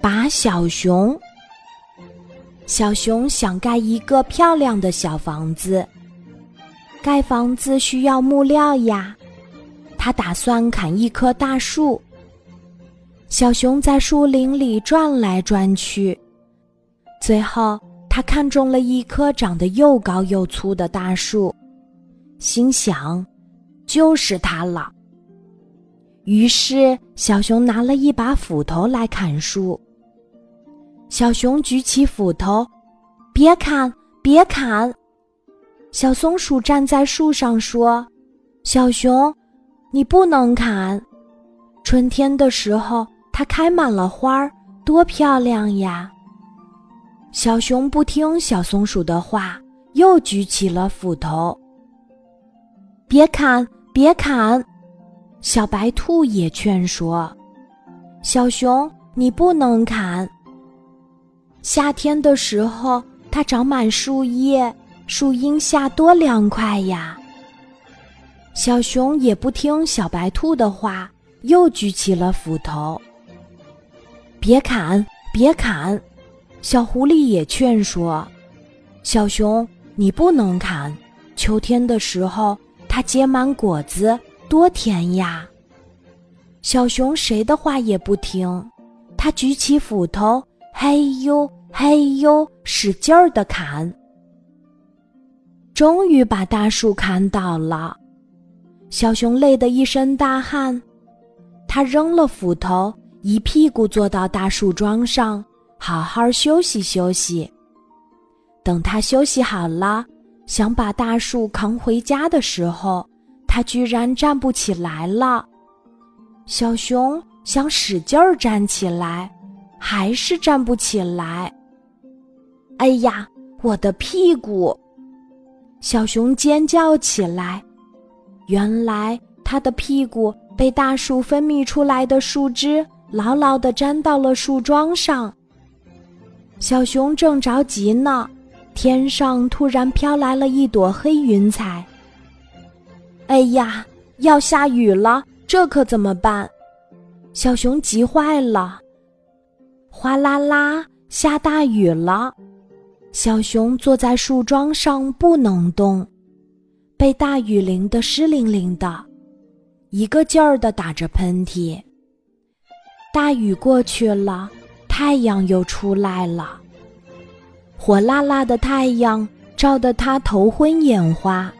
拔小熊。小熊想盖一个漂亮的小房子，盖房子需要木料呀。他打算砍一棵大树。小熊在树林里转来转去，最后他看中了一棵长得又高又粗的大树，心想：就是它了。于是，小熊拿了一把斧头来砍树。小熊举起斧头，别砍，别砍！小松鼠站在树上说：“小熊，你不能砍。春天的时候，它开满了花儿，多漂亮呀！”小熊不听小松鼠的话，又举起了斧头。别砍，别砍！小白兔也劝说：“小熊，你不能砍。夏天的时候，它长满树叶，树荫下多凉快呀。”小熊也不听小白兔的话，又举起了斧头。“别砍，别砍！”小狐狸也劝说：“小熊，你不能砍。秋天的时候，它结满果子。”多甜呀！小熊谁的话也不听，他举起斧头，嘿呦嘿呦，使劲儿的砍，终于把大树砍倒了。小熊累得一身大汗，他扔了斧头，一屁股坐到大树桩上，好好休息休息。等他休息好了，想把大树扛回家的时候。他居然站不起来了，小熊想使劲儿站起来，还是站不起来。哎呀，我的屁股！小熊尖叫起来。原来他的屁股被大树分泌出来的树枝牢牢地粘到了树桩上。小熊正着急呢，天上突然飘来了一朵黑云彩。哎呀，要下雨了，这可怎么办？小熊急坏了。哗啦啦，下大雨了。小熊坐在树桩上不能动，被大雨淋得湿淋淋的，一个劲儿的打着喷嚏。大雨过去了，太阳又出来了。火辣辣的太阳照得他头昏眼花。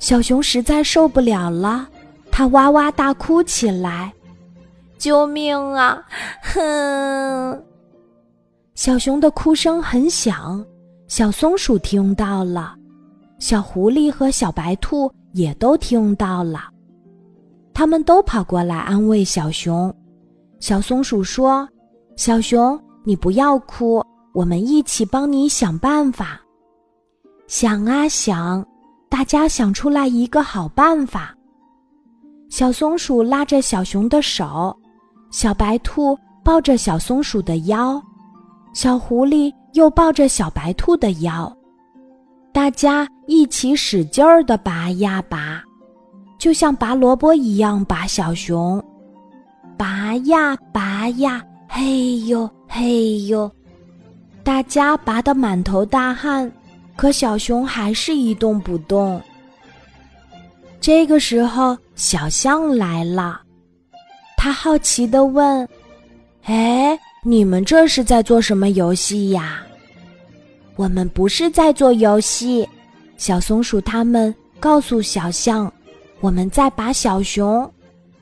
小熊实在受不了了，它哇哇大哭起来：“救命啊！”哼，小熊的哭声很响，小松鼠听到了，小狐狸和小白兔也都听到了，他们都跑过来安慰小熊。小松鼠说：“小熊，你不要哭，我们一起帮你想办法。”想啊想。大家想出来一个好办法。小松鼠拉着小熊的手，小白兔抱着小松鼠的腰，小狐狸又抱着小白兔的腰，大家一起使劲儿的拔呀拔，就像拔萝卜一样拔小熊，拔呀拔呀，嘿呦嘿呦，大家拔得满头大汗。可小熊还是一动不动。这个时候，小象来了，他好奇的问：“哎，你们这是在做什么游戏呀？”“我们不是在做游戏。”小松鼠他们告诉小象：“我们在拔小熊，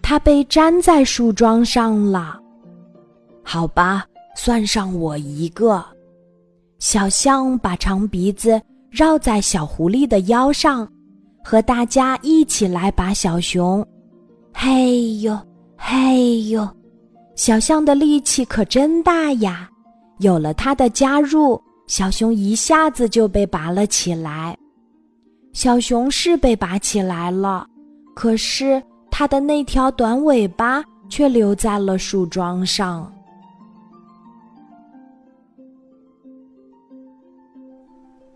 它被粘在树桩上了。”“好吧，算上我一个。”小象把长鼻子绕在小狐狸的腰上，和大家一起来拔小熊。嘿呦，嘿呦，小象的力气可真大呀！有了它的加入，小熊一下子就被拔了起来。小熊是被拔起来了，可是它的那条短尾巴却留在了树桩上。